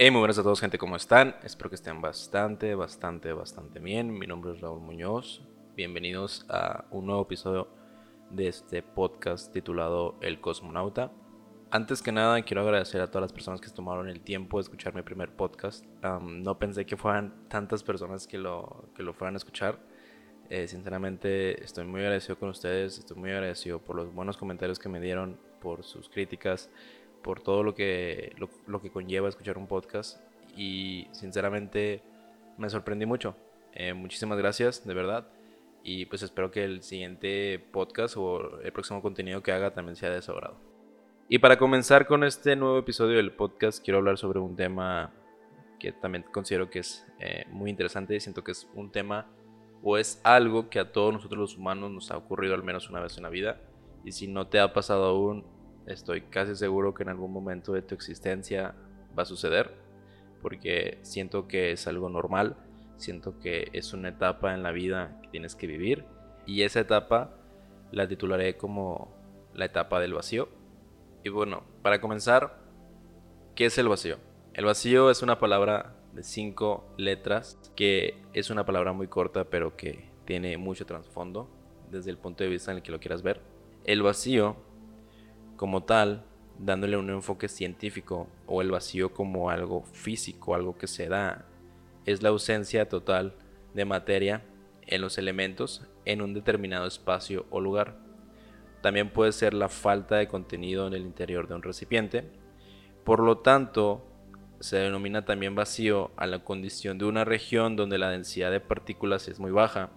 Hey, muy buenas a todos, gente, ¿cómo están? Espero que estén bastante, bastante, bastante bien. Mi nombre es Raúl Muñoz. Bienvenidos a un nuevo episodio de este podcast titulado El Cosmonauta. Antes que nada, quiero agradecer a todas las personas que tomaron el tiempo de escuchar mi primer podcast. no pensé que fueran tantas personas que lo, que lo fueran a escuchar. Eh, sinceramente, estoy muy agradecido con ustedes. Estoy muy agradecido por los buenos comentarios que me dieron, por sus críticas por todo lo que, lo, que conlleva escuchar un podcast y sinceramente me sorprendí mucho. Eh, muchísimas gracias, de verdad. Y pues espero que el siguiente podcast o el próximo contenido que haga también sea de su agrado. Y para comenzar con este nuevo episodio del podcast, quiero hablar sobre un tema que también considero que es eh, muy interesante y siento que es un tema o es algo que a todos nosotros los humanos nos ha ocurrido al menos una vez en la vida. Y si no te ha pasado aún, estoy casi seguro que en algún momento de tu existencia va a suceder, porque siento que es algo normal, siento que es una etapa en la vida que tienes que vivir, y esa etapa la titularé como la etapa del vacío. Y bueno, para comenzar, ¿qué es el vacío? El vacío es una palabra de cinco letras, que es una palabra muy corta, pero que tiene mucho trasfondo desde el punto de vista en el que lo quieras ver. El vacío como tal, dándole un enfoque científico o el vacío como algo físico, algo que se da, es la ausencia total de materia en los elementos en un determinado espacio o lugar. También puede ser la falta de contenido en el interior de un recipiente. Por lo tanto, se denomina también vacío a la condición de una región donde la densidad de partículas es muy baja,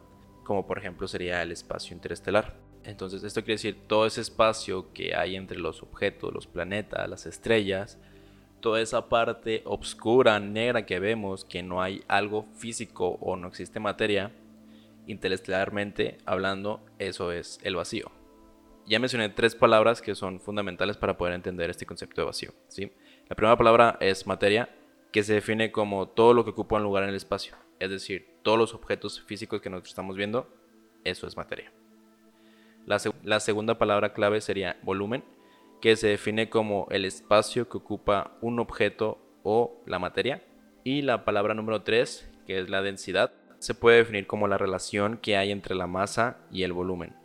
como por ejemplo sería el espacio interestelar. Entonces esto quiere decir todo ese espacio que hay entre los objetos, los planetas, las estrellas, toda esa parte oscura, negra que vemos, que no hay algo físico o no existe materia, interestelarmente hablando, eso es el vacío. Ya mencioné tres palabras que son fundamentales para poder entender este concepto de vacío. ¿sí? La primera palabra es materia, que se define como todo lo que ocupa un lugar en el espacio. Es decir, todos los objetos físicos que nosotros estamos viendo, eso es materia. La, segunda palabra clave sería volumen, que se define como el espacio que ocupa un objeto o la materia. Y la palabra número 3, que es la densidad, se puede definir como la relación que hay entre la masa y el volumen.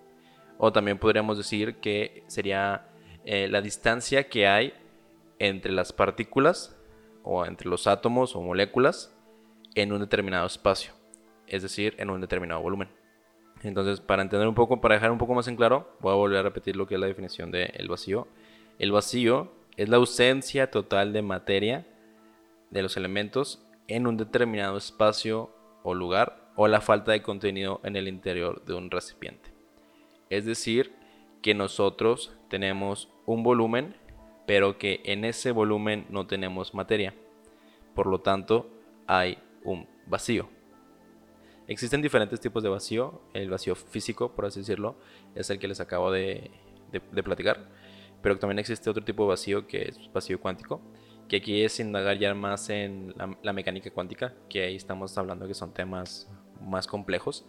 O también podríamos decir que sería eh, la distancia que hay entre las partículas o entre los átomos o moléculas en un determinado espacio, es decir, en un determinado volumen. Entonces, para entender un poco, para dejar un poco más en claro, voy a volver a repetir lo que es la definición del el vacío. El vacío es la ausencia total de materia de los elementos en un determinado espacio o lugar o la falta de contenido en el interior de un recipiente. Es decir, que nosotros tenemos un volumen, pero que en ese volumen no tenemos materia. Por lo tanto, hay un vacío. Existen diferentes tipos de vacío. El vacío físico, por así decirlo, es el que les acabo de, platicar. Pero también existe otro tipo de vacío que es vacío cuántico, que aquí es indagar ya más en la, mecánica cuántica, que ahí estamos hablando que son temas más complejos.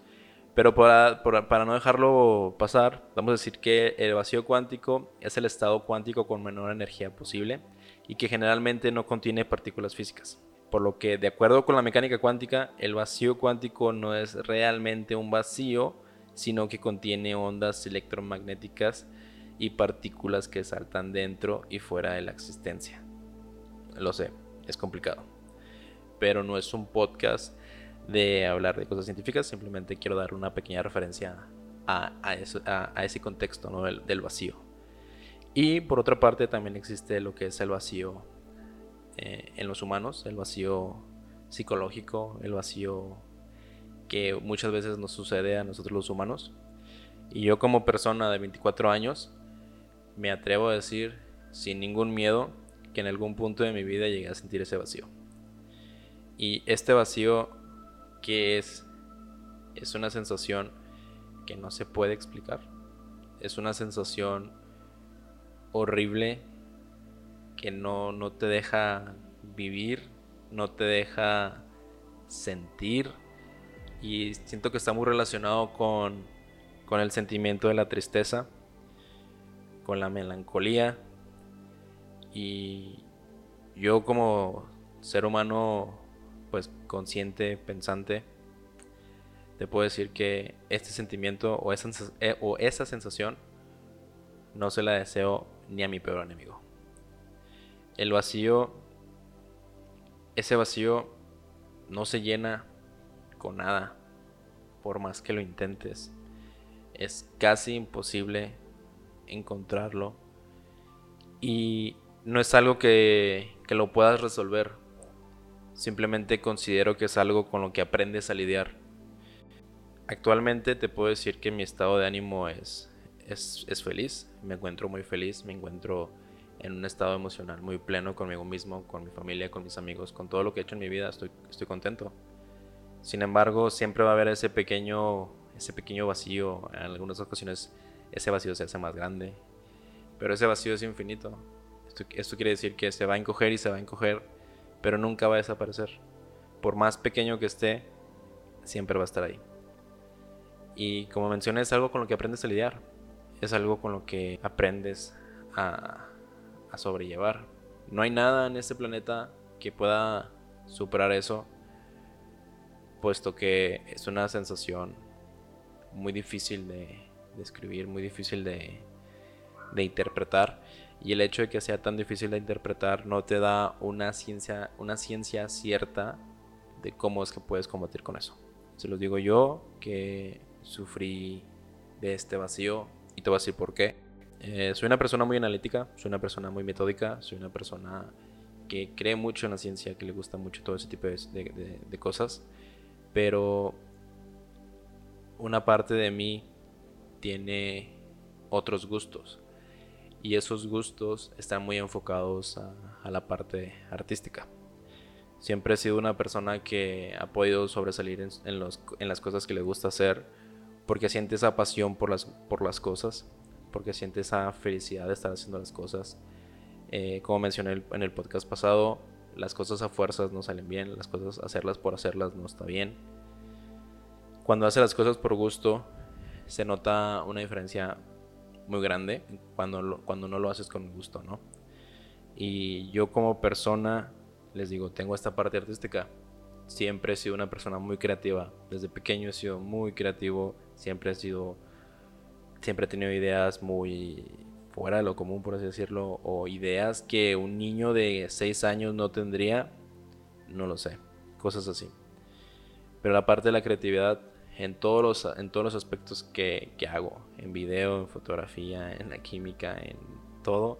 Pero para, no dejarlo pasar, vamos a decir que el vacío cuántico es el estado cuántico con menor energía posible y que generalmente no contiene partículas físicas. Por lo que, de acuerdo con la mecánica cuántica, el vacío cuántico no es realmente un vacío, sino que contiene ondas electromagnéticas y partículas que saltan dentro y fuera de la existencia. Lo sé, es complicado. Pero no es un podcast de hablar de cosas científicas, simplemente quiero dar una pequeña referencia a, ese contexto del vacío. Y por otra parte también existe lo que es el vacío eh, en los humanos, el vacío psicológico, el vacío que muchas veces nos sucede a nosotros los humanos. Y yo como persona de 24 años me atrevo a decir sin ningún miedo que en algún punto de mi vida llegué a sentir ese vacío. Y este vacío que es es una sensación que no se puede explicar. Es una sensación horrible que no, no te deja vivir, no te deja sentir. Y siento que está muy relacionado con, con el sentimiento de la tristeza, con la melancolía. Y yo como ser humano pues consciente, pensante, te puedo decir que este sentimiento o esa, eh, o esa sensación no se la deseo ni a mi peor enemigo. El vacío, ese vacío no se llena con nada, por más que lo intentes. Es casi imposible encontrarlo y no es algo que, que lo puedas resolver. Simplemente considero que es algo con lo que aprendes a lidiar. Actualmente te puedo decir que mi estado de ánimo es, es, es feliz, me encuentro muy feliz, me encuentro en un estado emocional muy pleno conmigo mismo, con mi familia, con mis amigos, con todo lo que he hecho en mi vida, estoy, estoy contento. Sin embargo, siempre va a haber ese pequeño, ese pequeño vacío, en algunas ocasiones ese vacío se hace más grande, pero ese vacío es infinito. Esto, esto quiere decir que se va a encoger y se va a encoger, pero nunca va a desaparecer. Por más pequeño que esté, siempre va a estar ahí. Y como mencioné, es algo con lo que aprendes a lidiar, es algo con lo que aprendes a, a sobrellevar. No hay nada en este planeta que pueda superar eso, puesto que es una sensación muy difícil de describir, muy difícil de, de interpretar. Y el hecho de que sea tan difícil de interpretar no te da una ciencia, una ciencia cierta de cómo es que puedes combatir con eso. Se los digo yo que sufrí de este vacío y te voy a decir por qué. Eh, soy una persona muy analítica, soy una persona muy metódica, soy una persona que cree mucho en la ciencia, que le gusta mucho todo ese tipo de, cosas, pero una parte de mí tiene otros gustos y esos gustos están muy enfocados a, la parte artística. Siempre he sido una persona que ha podido sobresalir en, las cosas que le gusta hacer porque siente esa pasión por las cosas porque siente esa felicidad de estar haciendo las cosas. Eh, como mencioné en el podcast pasado, las cosas a fuerzas no salen bien, las cosas hacerlas por hacerlas no está bien. Cuando hace las cosas por gusto, se nota una diferencia muy grande cuando, cuando no lo haces con gusto, ¿no? Y yo como persona, les digo, tengo esta parte artística. Siempre he sido una persona muy creativa. Desde pequeño he sido muy creativo. Siempre he sido siempre he tenido ideas muy fuera de lo común, por así decirlo, o ideas que un niño de 6 años no tendría, no lo sé, cosas así. Pero la parte de la creatividad en todos los, en todos los aspectos que, que hago, en video, en fotografía, en la química, en todo,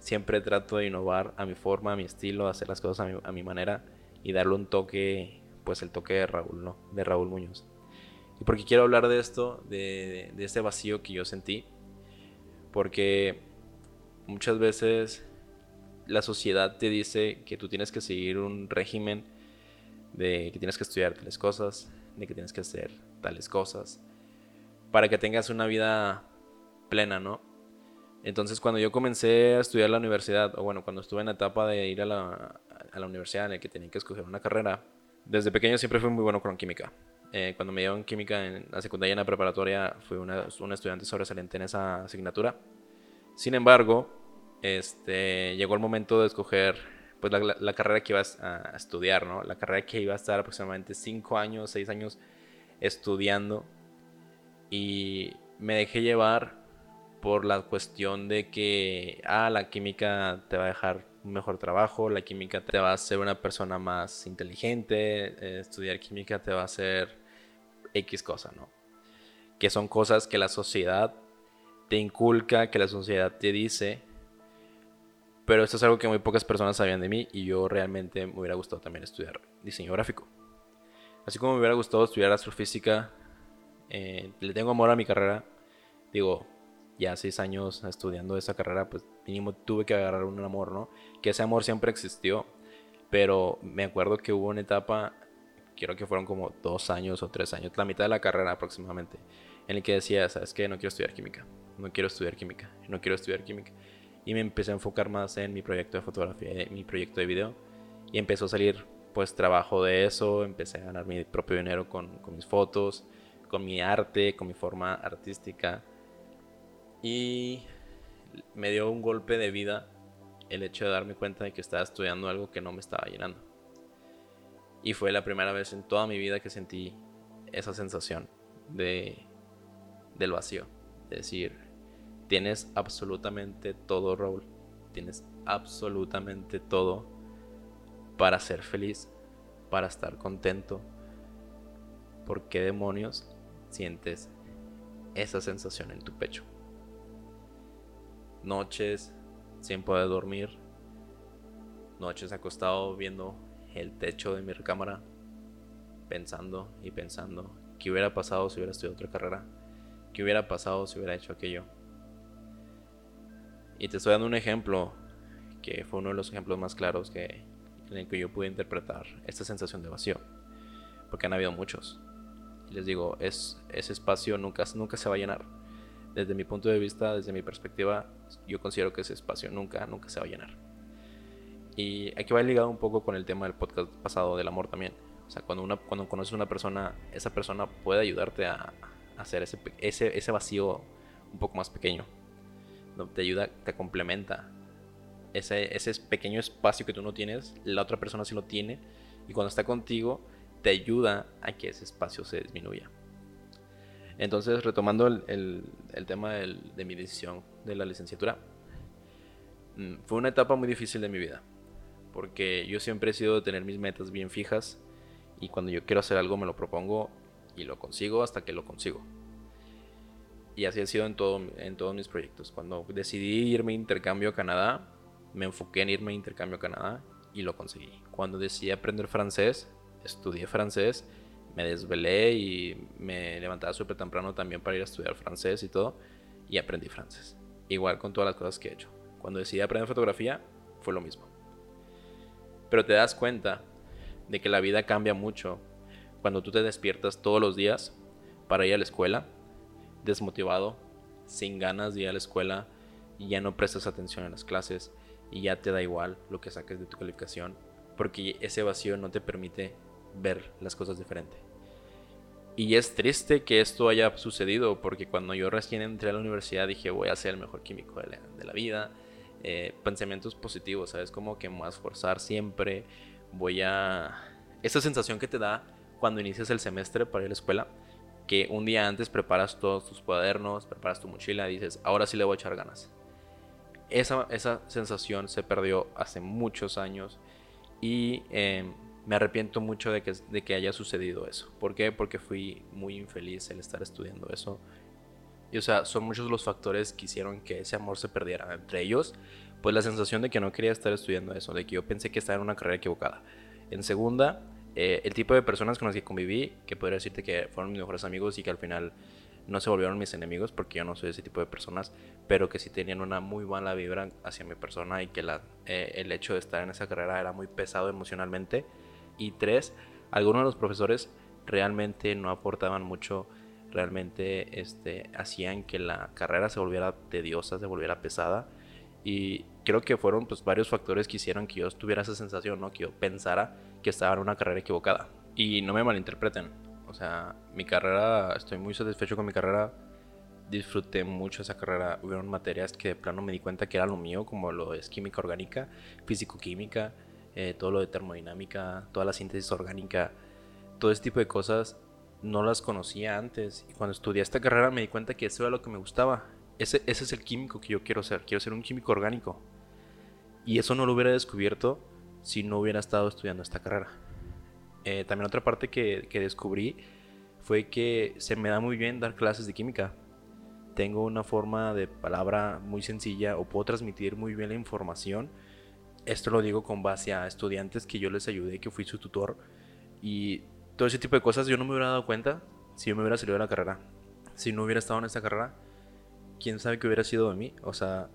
siempre trato de innovar a mi forma, a mi estilo, hacer las cosas a mi, a mi manera y darle un toque, pues el toque de Raúl, ¿no? De Raúl Muñoz. Y porque quiero hablar de esto, de, de este vacío que yo sentí. Porque muchas veces la sociedad te dice que tú tienes que seguir un régimen de que tienes que estudiar tales cosas, de que tienes que hacer tales cosas, para que tengas una vida plena, ¿no? Entonces cuando yo comencé a estudiar la universidad, o bueno, cuando estuve en la etapa de ir a la, a la universidad en la que tenía que escoger una carrera, desde pequeño siempre fui muy bueno con química. Eh, cuando me dieron química en la secundaria y en la preparatoria, fui una, estudiante sobresaliente en esa asignatura. Sin embargo, este, llegó el momento de escoger pues, la, la, carrera que iba a estudiar, ¿no? La carrera que iba a estar aproximadamente 5 años, 6 años estudiando. Y me dejé llevar por la cuestión de que, ah, la química te va a dejar un mejor trabajo, la química te va a hacer una persona más inteligente, eh, estudiar química te va a hacer X cosa, ¿no? Que son cosas que la sociedad te inculca, que la sociedad te dice. Pero esto es algo que muy pocas personas sabían de mí y yo realmente me hubiera gustado también estudiar diseño gráfico. Así como me hubiera gustado estudiar astrofísica, eh, le tengo amor a mi carrera. Digo, ya seis años estudiando esa carrera, pues mínimo tuve que agarrar un amor, ¿no? Que ese amor siempre existió, pero me acuerdo que hubo una etapa quiero que fueron como dos años o tres años, la mitad de la carrera aproximadamente, en el que decía, sabes que no quiero estudiar química, no quiero estudiar química, no quiero estudiar química. Y me empecé a enfocar más en mi proyecto de fotografía, en mi proyecto de video. Y empezó a salir pues trabajo de eso, empecé a ganar mi propio dinero con, con mis fotos, con mi arte, con mi forma artística. Y me dio un golpe de vida el hecho de darme cuenta de que estaba estudiando algo que no me estaba llenando Y fue la primera vez en toda mi vida que sentí esa sensación de, del vacío. Es decir, tienes absolutamente todo, Raúl. Tienes absolutamente todo para ser feliz, para estar contento. ¿Por qué demonios sientes esa sensación en tu pecho? Noches sin poder dormir, noches acostado viendo el techo de mi recámara, pensando y pensando qué hubiera pasado si hubiera estudiado otra carrera, qué hubiera pasado si hubiera hecho aquello. Y te estoy dando un ejemplo que fue uno de los ejemplos más claros que, en el que yo pude interpretar esta sensación de vacío, porque han habido muchos. Y les digo, es, ese espacio nunca, nunca se va a llenar. Desde mi punto de vista, desde mi perspectiva, yo considero que ese espacio nunca, nunca se va a llenar. Y aquí va ligado un poco con el tema del podcast pasado del amor también. O sea, cuando, una, cuando conoces a una persona, esa persona puede ayudarte a, hacer ese, ese, ese, vacío un poco más pequeño. Te ayuda, te complementa. Ese, ese pequeño espacio que tú no tienes, la otra persona sí lo tiene. Y cuando está contigo, te ayuda a que ese espacio se disminuya. Entonces, retomando el, el, tema de mi decisión de la licenciatura, mm, fue una etapa muy difícil de mi vida porque yo siempre he sido de tener mis metas bien fijas y cuando yo quiero hacer algo me lo propongo y lo consigo hasta que lo consigo. Y así ha sido en, todo, en todos mis proyectos. Cuando decidí irme a intercambio a Canadá, me enfoqué en irme a intercambio a Canadá y lo conseguí. Cuando decidí aprender francés, estudié francés, me desvelé y me levantaba súper temprano también para ir a estudiar francés y todo, y aprendí francés. Igual con todas las cosas que he hecho. Cuando decidí aprender fotografía, fue lo mismo. Pero te das cuenta de que la vida cambia mucho cuando tú te despiertas todos los días para ir a la escuela, desmotivado, sin ganas de ir a la escuela y ya no prestas atención en las clases y ya te da igual lo que saques de tu calificación porque ese vacío no te permite ver las cosas diferente. Y es triste que esto haya sucedido porque cuando yo recién entré a la universidad dije voy a ser el mejor químico de la, de la vida, eh, pensamientos positivos, ¿sabes? Como que más forzar siempre, voy a... Esa sensación que te da cuando inicias el semestre para ir a la escuela, que un día antes preparas todos tus cuadernos, preparas tu mochila y dices, ahora sí le voy a echar ganas. Esa, esa sensación se perdió hace muchos años y em, me arrepiento mucho de que, de que haya sucedido eso. ¿Por qué? Porque fui muy infeliz el estar estudiando eso y o sea, son muchos los factores que hicieron que ese amor se perdiera. Entre ellos, pues la sensación de que no quería estar estudiando eso, de que yo pensé que estaba en una carrera equivocada. En segunda, eh, el tipo de personas con las que conviví, que podría decirte que fueron mis mejores amigos y que al final no se volvieron mis enemigos porque yo no soy ese tipo de personas, pero que sí tenían una muy mala vibra hacia mi persona y que la, eh, el hecho de estar en esa carrera era muy pesado emocionalmente. Y tres, algunos de los profesores realmente no aportaban mucho realmente este, hacían que la carrera se volviera tediosa, se volviera pesada. Y creo que fueron pues, varios factores que hicieron que yo tuviera esa sensación, ¿no? que yo pensara que estaba en una carrera equivocada. Y no me malinterpreten, o sea, mi carrera, estoy muy satisfecho con mi carrera, disfruté mucho esa carrera. Hubieron materias que de plano me di cuenta que era lo mío, como lo es química orgánica, físico-química, eh, todo lo de termodinámica, toda la síntesis orgánica, todo ese tipo de cosas no las conocía antes. Y cuando estudié esta carrera me di cuenta que eso era lo que me gustaba. Ese, ese es el químico que yo quiero ser. Quiero ser un químico orgánico. Y eso no lo hubiera descubierto si no hubiera estado estudiando esta carrera. Eh, también otra parte que, que descubrí fue que se me da muy bien dar clases de química. Tengo una forma de palabra muy sencilla o puedo transmitir muy bien la información. Esto lo digo con base a estudiantes que yo les ayudé, que fui su tutor. Y todo ese tipo de cosas yo no me hubiera dado cuenta si yo me hubiera salido de la carrera. Si no hubiera estado en esta carrera, quién sabe qué hubiera sido de mí. O sea,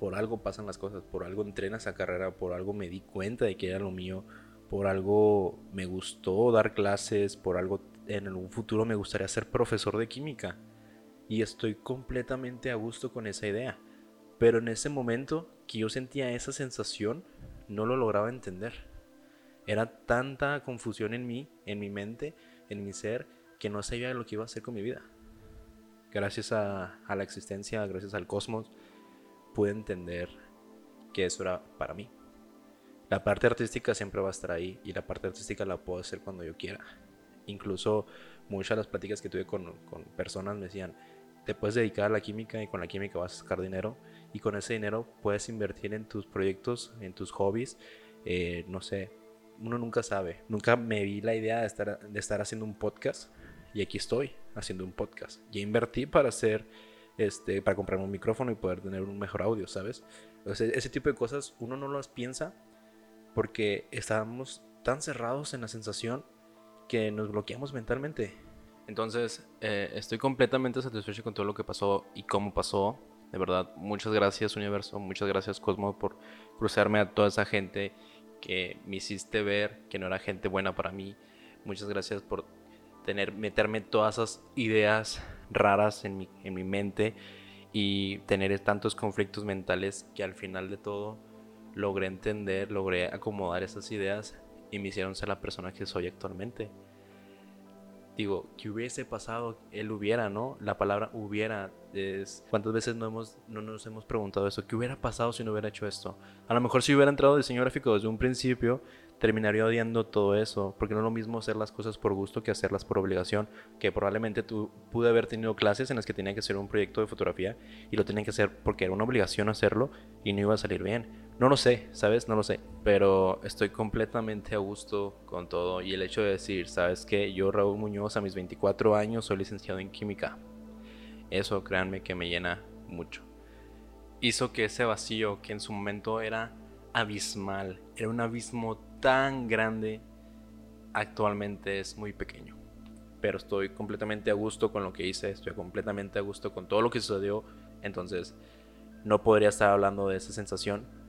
por algo pasan las cosas, por algo entré en esa carrera, por algo me di cuenta de que era lo mío, por algo me gustó dar clases, por algo en un futuro me gustaría ser profesor de química. Y estoy completamente a gusto con esa idea. Pero en ese momento que yo sentía esa sensación, no lo lograba entender. Era tanta confusión en mí, en mi mente, en mi ser, que no sabía lo que iba a hacer con mi vida. Gracias a, la existencia, gracias al cosmos, pude entender que eso era para mí. La parte artística siempre va a estar ahí y la parte artística la puedo hacer cuando yo quiera. Incluso muchas de las pláticas que tuve con, personas me decían, te puedes dedicar a la química y con la química vas a sacar dinero y con ese dinero puedes invertir en tus proyectos, en tus hobbies, eh, no sé, uno nunca sabe. Nunca me vi la idea de estar, de estar haciendo un podcast y aquí estoy haciendo un podcast. Ya invertí para hacer, este, para comprar un micrófono y poder tener un mejor audio, ¿sabes? ese tipo de cosas uno no las piensa porque estábamos tan cerrados en la sensación que nos bloqueamos mentalmente. Entonces, eh, estoy completamente satisfecho con todo lo que pasó y cómo pasó. De verdad, muchas gracias universo, muchas gracias Cosmo por cruzarme a toda esa gente que me hiciste ver que no era gente buena para mí. Muchas gracias por tener, meterme todas esas ideas raras en mi, en mi mente y tener tantos conflictos mentales que al final de todo logré entender, logré acomodar esas ideas y me hicieron ser la persona que soy actualmente digo, que hubiese pasado, él hubiera, ¿no? La palabra hubiera es... ¿Cuántas veces no, hemos, no nos hemos preguntado eso? ¿Qué hubiera pasado si no hubiera hecho esto? A lo mejor si hubiera entrado diseño gráfico desde un principio, terminaría odiando todo eso, porque no es lo mismo hacer las cosas por gusto que hacerlas por obligación, que probablemente tú pude haber tenido clases en las que tenía que hacer un proyecto de fotografía y lo tenía que hacer porque era una obligación hacerlo y no iba a salir bien no lo sé, ¿sabes? No lo sé. Pero estoy completamente a gusto con todo. Y el hecho de decir, ¿sabes qué? Yo, Raúl Muñoz, a mis 24 años, soy licenciado en química. Eso, créanme, que me llena mucho. Hizo que ese vacío, que en su momento era abismal, era un abismo tan grande, actualmente es muy pequeño. Pero estoy completamente a gusto con lo que hice, estoy completamente a gusto con todo lo que sucedió. Entonces, no podría estar hablando de esa sensación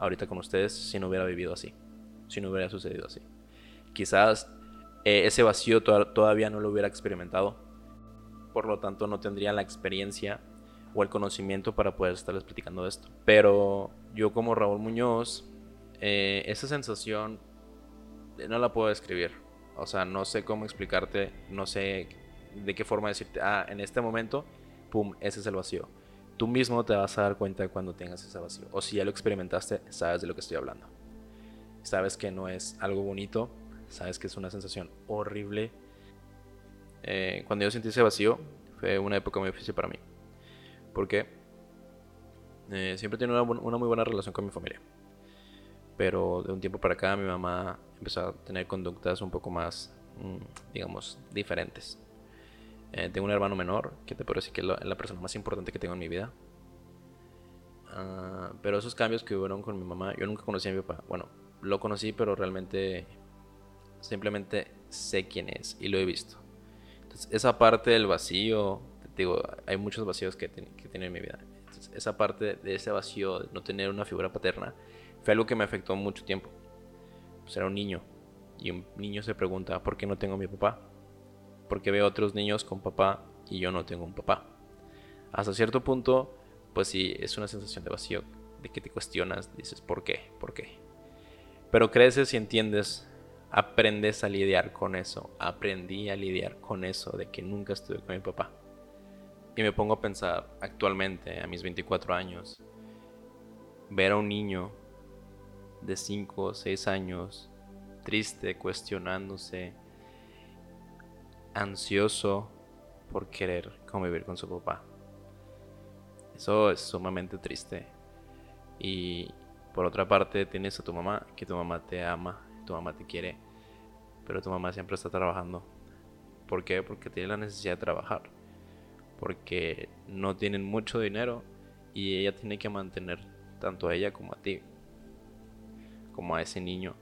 ahorita con ustedes si no hubiera vivido así, si no hubiera sucedido así. Quizás eh, ese vacío todavía no lo hubiera experimentado, por lo tanto no tendría la experiencia o el conocimiento para poder estarles platicando esto. Pero yo como Raúl Muñoz, eh, esa sensación eh, no la puedo describir. O sea, no sé cómo explicarte, no sé de qué forma decirte, ah, en este momento, pum, ese es el vacío tú mismo te vas a dar cuenta cuando tengas ese vacío. O si ya lo experimentaste, sabes de lo que estoy hablando. Sabes que no es algo bonito, sabes que es una sensación horrible. Eh, cuando yo sentí ese vacío, fue una época muy difícil para mí. Porque eh, siempre he tenido una, muy buena relación con mi familia. Pero de un tiempo para acá mi mamá empezó a tener conductas un poco más, mm, digamos, diferentes. Eh, tengo un hermano menor, que te puedo decir que es la, persona más importante que tengo en mi vida. Ah, pero esos cambios que hubieron con mi mamá, yo nunca conocí a mi papá. Bueno, lo conocí, pero realmente simplemente sé quién es y lo he visto. Entonces, esa parte del vacío, digo, hay muchos vacíos que, que tiene en mi vida. Esa parte de ese vacío, de no tener una figura paterna, fue algo que me afectó mucho tiempo. Pues era un niño y un niño se pregunta, ¿por qué no tengo a mi papá? Porque veo otros niños con papá y yo no tengo un papá. Hasta cierto punto, pues sí, es una sensación de vacío, de que te cuestionas, dices, ¿por qué? ¿Por qué? Pero creces y entiendes, aprendes a lidiar con eso. Aprendí a lidiar con eso, de que nunca estuve con mi papá. Y me pongo a pensar actualmente, a mis 24 años, ver a un niño de 5 o 6 años, triste, cuestionándose, ansioso por querer convivir con su papá. Eso es sumamente triste. Y por otra parte tienes a tu mamá, que tu mamá te ama, tu mamá te quiere, pero tu mamá siempre está trabajando. ¿Por qué? Porque tiene la necesidad de trabajar. Porque no tienen mucho dinero y ella tiene que mantener tanto a ella como a ti, como a ese niño,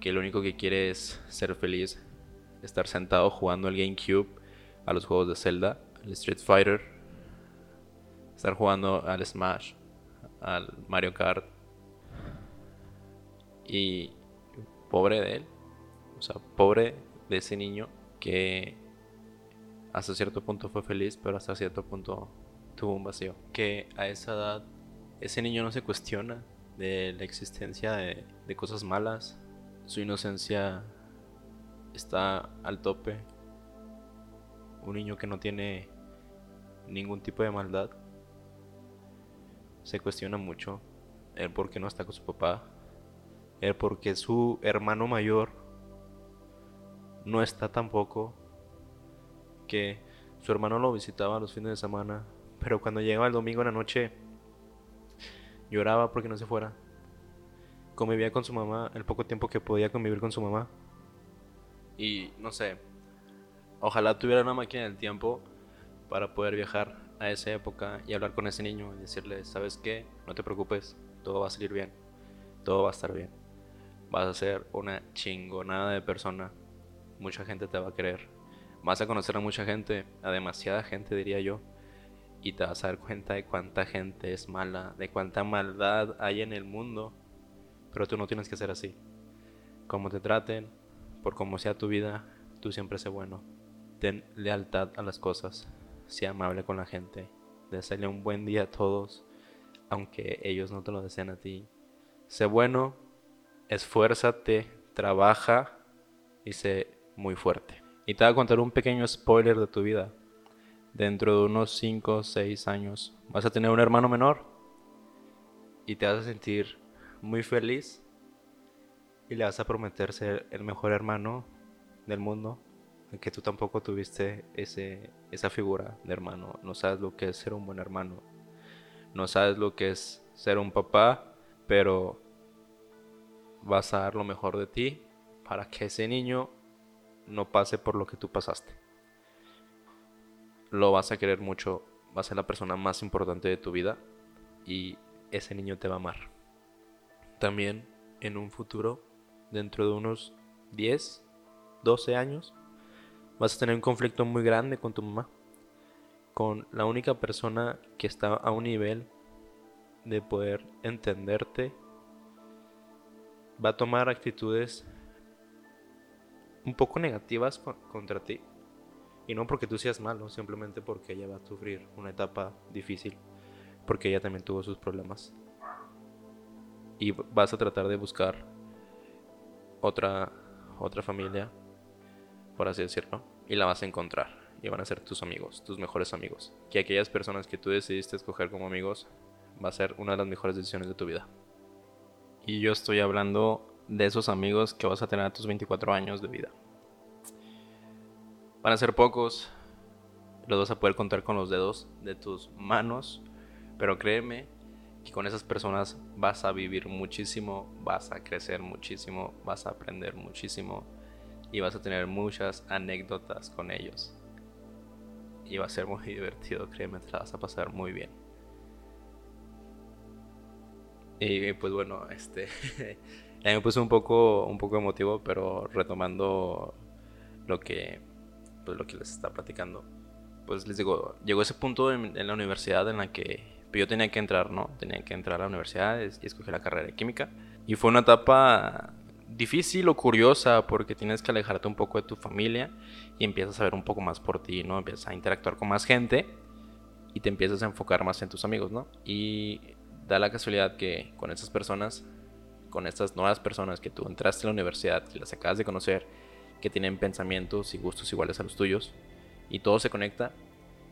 que lo único que quiere es ser feliz, estar sentado jugando al GameCube, a los juegos de Zelda, al Street Fighter, estar jugando al Smash, al Mario Kart. Y pobre de él, o sea, pobre de ese niño que hasta cierto punto fue feliz, pero hasta cierto punto tuvo un vacío. Que a esa edad ese niño no se cuestiona de la existencia de, de cosas malas. Su inocencia está al tope. Un niño que no tiene ningún tipo de maldad. Se cuestiona mucho el por qué no está con su papá. el por qué su hermano mayor no está tampoco, que su hermano lo visitaba los fines de semana, pero cuando llegaba el domingo en la noche lloraba porque no se fuera. Convivía con su mamá el poco tiempo que podía convivir con su mamá. Y no sé, ojalá tuviera una máquina del tiempo para poder viajar a esa época y hablar con ese niño y decirle, ¿sabes qué? No te preocupes, todo va a salir bien, todo va a estar bien. Vas a ser una chingonada de persona, mucha gente te va a querer, vas a conocer a mucha gente, a demasiada gente diría yo, y te vas a dar cuenta de cuánta gente es mala, de cuánta maldad hay en el mundo, pero tú no tienes que ser así. Como te traten, por como sea tu vida, tú siempre sé bueno. Ten lealtad a las cosas, sea amable con la gente, deseale un buen día a todos, aunque ellos no te lo deseen a ti. Sé bueno, esfuérzate, trabaja y sé muy fuerte. Y te voy a contar un pequeño spoiler de tu vida. Dentro de unos 5 o 6 años vas a tener un hermano menor y te vas a sentir muy feliz y le vas a prometer ser el mejor hermano del mundo, aunque tú tampoco tuviste ese, esa figura de hermano. No sabes lo que es ser un buen hermano. No sabes lo que es ser un papá, pero vas a dar lo mejor de ti para que ese niño no pase por lo que tú pasaste. Lo vas a querer mucho, va a ser la persona más importante de tu vida y ese niño te va a amar. También en un futuro, dentro de unos 10, 12 años, vas a tener un conflicto muy grande con tu mamá. Con la única persona que está a un nivel de poder entenderte, va a tomar actitudes un poco negativas contra ti. Y no porque tú seas malo, simplemente porque ella va a sufrir una etapa difícil, porque ella también tuvo sus problemas. Y vas a tratar de buscar otra, otra familia, por así decirlo, y la vas a encontrar. Y van a ser tus amigos, tus mejores amigos. Que aquellas personas que tú decidiste escoger como amigos va a ser una de las mejores decisiones de tu vida. Y yo estoy hablando de esos amigos que vas a tener a tus 24 años de vida. Van a ser pocos, los vas a poder contar con los dedos de tus manos, pero créeme que con esas personas vas a vivir muchísimo, vas a crecer muchísimo, vas a aprender muchísimo y vas a tener muchas anécdotas con ellos. Y va a ser muy divertido, créeme, te la vas a pasar muy bien. Y pues bueno, este me puse un poco, un poco emotivo, pero retomando lo que, pues, lo que les está platicando. Pues les digo, llegó ese punto en, la universidad en la que pues, yo tenía que entrar, ¿no? Tenía que entrar a la universidad y escoger la carrera de química. Y fue una etapa difícil o curiosa porque tienes que alejarte un poco de tu familia y empiezas a ver un poco más por ti, ¿no? Empiezas a interactuar con más gente y te empiezas a enfocar más en tus amigos, ¿no? Y da la casualidad que con esas personas con estas nuevas personas que tú entraste a la universidad, que las acabas de conocer, que tienen pensamientos y gustos iguales a los tuyos, y todo se conecta,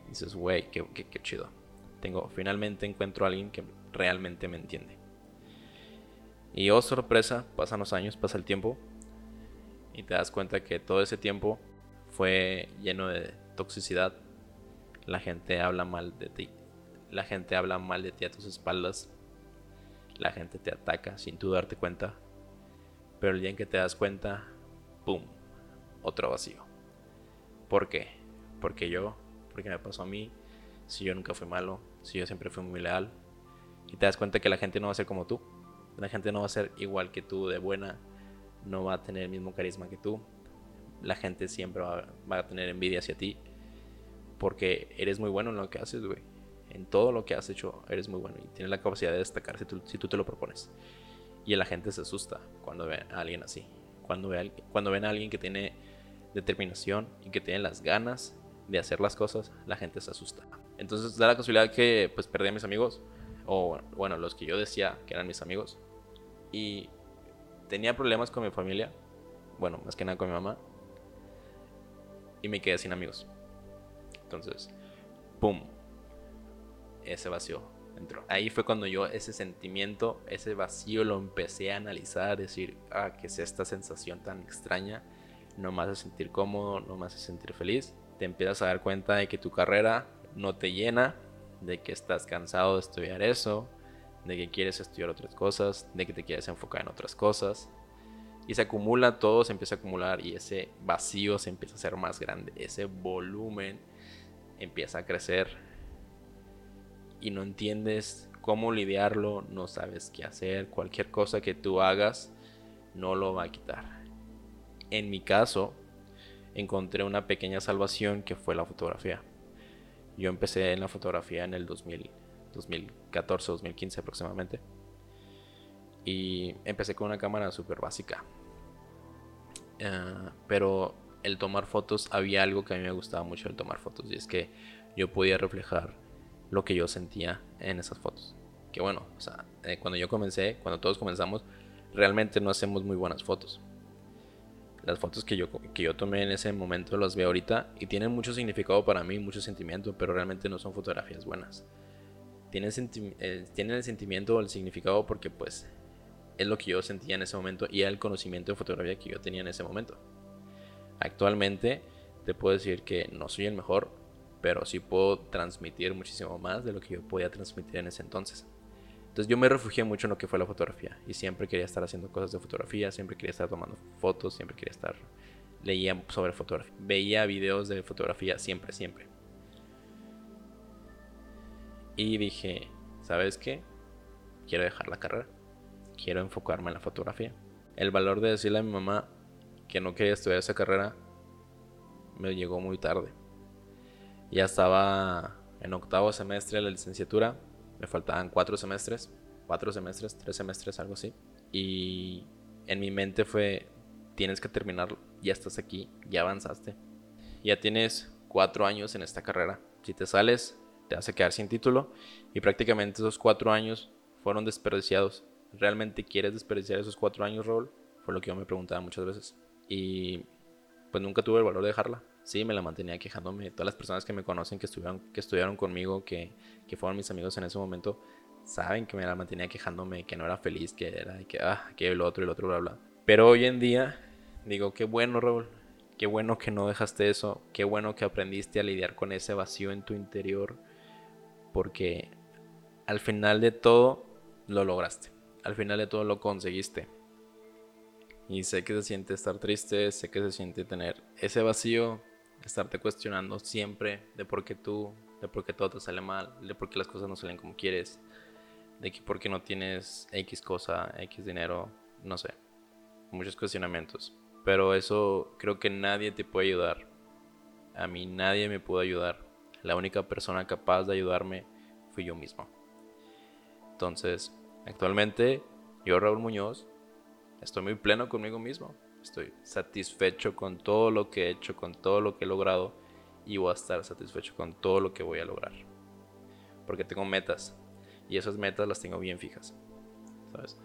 y dices, güey, qué, chido. Tengo, finalmente encuentro a alguien que realmente me entiende. Y oh sorpresa, pasan los años, pasa el tiempo, y te das cuenta que todo ese tiempo fue lleno de toxicidad. La gente habla mal de ti. La gente habla mal de ti a tus espaldas la gente te ataca sin tú darte cuenta. Pero el día en que te das cuenta, ¡pum! Otro vacío. ¿Por qué? Porque yo, porque me pasó a mí, si yo nunca fui malo, si yo siempre fui muy leal. Y te das cuenta que la gente no va a ser como tú. La gente no va a ser igual que tú de buena, no va a tener el mismo carisma que tú. La gente siempre va, a tener envidia hacia ti. Porque eres muy bueno en lo que haces, güey en todo lo que has hecho eres muy bueno y tienes la capacidad de destacar si tú, te lo propones. Y la gente se asusta cuando ve a alguien así. Cuando, ve cuando ven a alguien que tiene determinación y que tiene las ganas de hacer las cosas, la gente se asusta. Entonces da la casualidad que pues perdí a mis amigos, o bueno, los que yo decía que eran mis amigos, y tenía problemas con mi familia, bueno, más que nada con mi mamá, y me quedé sin amigos. Entonces, ¡pum! ese vacío entró. Ahí fue cuando yo ese sentimiento, ese vacío lo empecé a analizar, decir, ah, ¿qué es esta sensación tan extraña? No me hace sentir cómodo, no me hace sentir feliz. Te empiezas a dar cuenta de que tu carrera no te llena, de que estás cansado de estudiar eso, de que quieres estudiar otras cosas, de que te quieres enfocar en otras cosas. Y se acumula todo, se empieza a acumular y ese vacío se empieza a hacer más grande, ese volumen empieza a crecer y no entiendes cómo lidiarlo, no sabes qué hacer, cualquier cosa que tú hagas no lo va a quitar. En mi caso, encontré una pequeña salvación que fue la fotografía. Yo empecé en la fotografía en el 2000, 2014, 2015 aproximadamente. Y empecé con una cámara súper básica. Ah, pero el tomar fotos, había algo que a mí me gustaba mucho el tomar fotos. Y es que yo podía reflejar lo que yo sentía en esas fotos. Que bueno, o sea, eh, cuando yo comencé, cuando todos comenzamos, realmente no hacemos muy buenas fotos. Las fotos que yo, que yo tomé en ese momento las veo ahorita y tienen mucho significado para mí, mucho sentimiento, pero realmente no son fotografías buenas. Tienen, eh, tienen el sentimiento o el significado porque pues es lo que yo sentía en ese momento y el conocimiento de fotografía que yo tenía en ese momento. Actualmente te puedo decir que no soy el mejor, pero sí puedo transmitir muchísimo más de lo que yo podía transmitir en ese entonces. Entonces yo me refugié mucho en lo que fue la fotografía y siempre quería estar haciendo cosas de fotografía, siempre quería estar tomando fotos, siempre quería estar leía sobre fotografía, veía videos de fotografía siempre, siempre. Y dije, ¿sabes qué? Quiero dejar la carrera. Quiero enfocarme en la fotografía. El valor de decirle a mi mamá que no quería estudiar esa carrera me llegó muy tarde. Ya estaba en octavo semestre de la licenciatura me faltaban cuatro semestres, cuatro semestres, tres semestres, algo así. Y en mi mente fue, tienes que terminarlo, ya estás aquí, ya avanzaste. Ya tienes cuatro años en esta carrera. Si te sales, te a quedar sin título. Y prácticamente esos cuatro años fueron desperdiciados. ¿Realmente quieres desperdiciar esos cuatro años, Raúl? Fue lo que yo me preguntaba muchas veces. Y pues nunca tuve el valor de dejarla. Sí, me la mantenía quejándome. Todas las personas que me conocen, que estuvieron, que estudiaron conmigo, que, que fueron mis amigos en ese momento, saben que me la mantenía quejándome, que no era feliz, que era, que, ah, que el otro, el otro, bla, bla. Pero hoy en día, digo, qué bueno, Raúl. Qué bueno que no dejaste eso. Qué bueno que aprendiste a lidiar con ese vacío en tu interior. Porque al final de todo, lo lograste. Al final de todo, lo conseguiste. Y sé que se siente estar triste, sé que se siente tener ese vacío, estarte cuestionando siempre de por qué tú, de por qué todo te sale mal, de por qué las cosas no salen como quieres, de que por qué no tienes X cosa, X dinero, no sé, muchos cuestionamientos. Pero eso creo que nadie te puede ayudar. A mí nadie me pudo ayudar. La única persona capaz de ayudarme fui yo mismo. Entonces, actualmente, yo Raúl Muñoz, estoy muy pleno conmigo mismo. Estoy satisfecho con todo lo que he hecho, con todo lo que he logrado y voy a estar satisfecho con todo lo que voy a lograr. Porque tengo metas y esas metas las tengo bien fijas. ¿Sabes?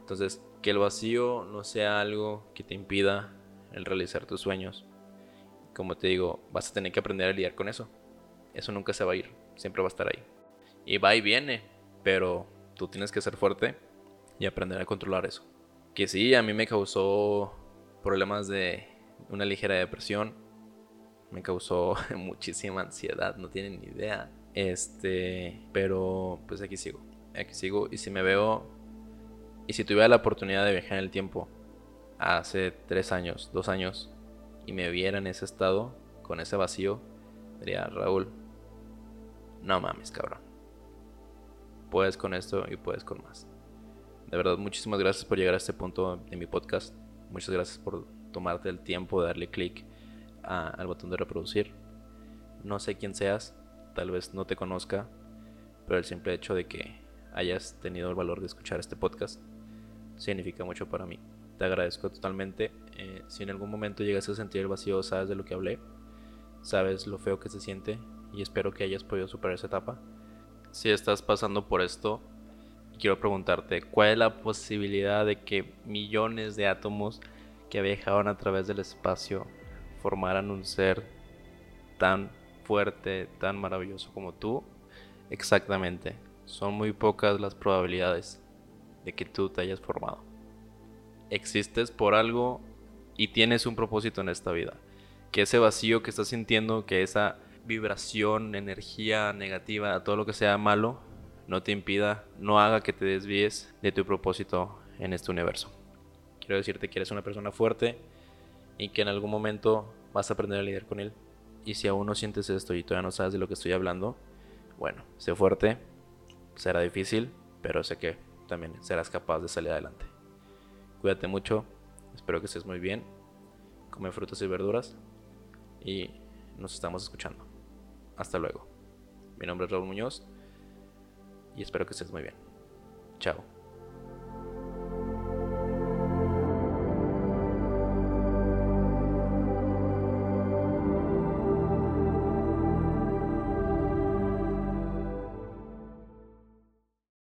Entonces, que el vacío no sea algo que te impida el realizar tus sueños. Como te digo, vas a tener que aprender a lidiar con eso. Eso nunca se va a ir, siempre va a estar ahí. Y va y viene, pero tú tienes que ser fuerte y aprender a controlar eso. Que sí, a mí me causó problemas de una ligera depresión. Me causó muchísima ansiedad, no tienen ni idea. Este, pero pues aquí sigo. Aquí sigo y si me veo y si tuviera la oportunidad de viajar en el tiempo hace tres años, dos años y me viera en ese estado con ese vacío, diría Raúl, no mames, cabrón. Puedes con esto y puedes con más. De verdad, muchísimas gracias por llegar a este punto de mi podcast. Muchas gracias por tomarte el tiempo de darle clic al botón de reproducir. No sé quién seas, tal vez no te conozca, pero el simple hecho de que hayas tenido el valor de escuchar este podcast significa mucho para mí. Te agradezco totalmente. Eh, si en algún momento llegas a sentir el vacío, sabes de lo que hablé, sabes lo feo que se siente y espero que hayas podido superar esa etapa. Si estás pasando por esto, quiero preguntarte, ¿cuál es la posibilidad de que millones de átomos que viajaban a través del espacio formaran un ser tan fuerte, tan maravilloso como tú? Exactamente. son muy pocas las probabilidades de que tú te hayas formado. Existes por algo y tienes un propósito en esta vida. Que ese vacío que estás sintiendo, que esa vibración, energía negativa, todo lo que sea malo, no te impida, no haga que te desvíes de tu propósito en este universo. Quiero decirte que eres una persona fuerte y que en algún momento vas a aprender a lidiar con él. Y si aún no sientes esto y todavía no sabes de lo que estoy hablando, bueno, sé fuerte, será difícil, pero sé que también serás capaz de salir adelante. Cuídate mucho, espero que estés muy bien, come frutas y verduras y nos estamos escuchando. Hasta luego. Mi nombre es Raúl Muñoz y espero que estés muy bien. Chao.